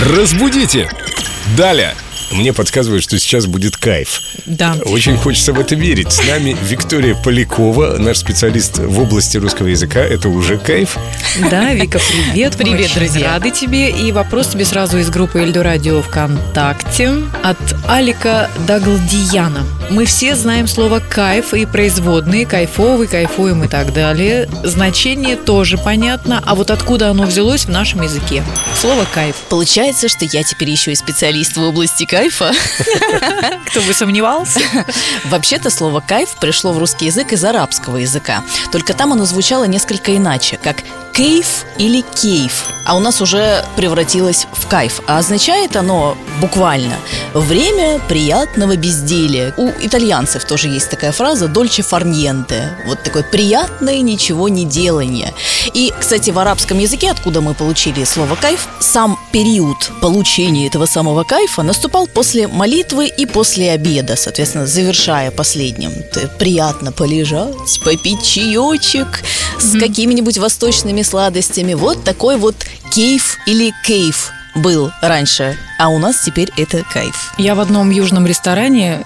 Разбудите! Далее! Мне подсказывают, что сейчас будет кайф. Да. Очень хочется в это верить. С нами Виктория Полякова, наш специалист в области русского языка. Это уже кайф. Да, Вика, привет. Привет, очень друзья. Рады тебе. И вопрос тебе сразу из группы Эльдо Радио ВКонтакте от Алика Даглдияна. Мы все знаем слово кайф и производные, кайфовый, кайфуем и так далее. Значение тоже понятно, а вот откуда оно взялось в нашем языке? Слово кайф. Получается, что я теперь еще и специалист в области кайфа. Кто бы сомневался? Вообще-то слово кайф пришло в русский язык из арабского языка. Только там оно звучало несколько иначе, как кейф или кейф. А у нас уже превратилось в кайф. А означает оно буквально время приятного безделия. У итальянцев тоже есть такая фраза «дольче фарньенте». Вот такое приятное ничего не делание. И, кстати, в арабском языке, откуда мы получили слово кайф, сам период получения этого самого кайфа наступал после молитвы и после обеда, соответственно, завершая последним. Приятно полежать, попить чаечек с какими-нибудь восточными сладостями. Вот такой вот кейф или кейф был раньше, а у нас теперь это кайф. Я в одном южном ресторане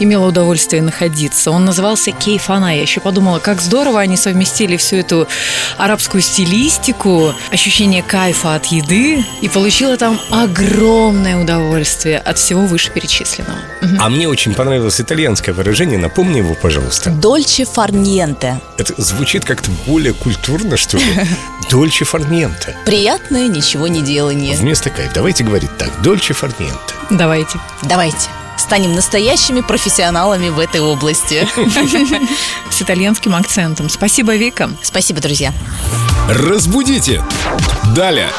имела удовольствие находиться. Он назывался Кейфана. Я еще подумала, как здорово они совместили всю эту арабскую стилистику, ощущение кайфа от еды, и получила там огромное удовольствие от всего вышеперечисленного. А мне очень понравилось итальянское выражение. Напомни его, пожалуйста. Дольче фарньенте. Это звучит как-то более культурно, что ли. Дольче фарниенте. Приятное ничего не делание. Вместо кайф. Давайте говорить так. Дольче фарниенте. Давайте. Давайте станем настоящими профессионалами в этой области. С итальянским акцентом. Спасибо, Вика. Спасибо, друзья. Разбудите! Далее!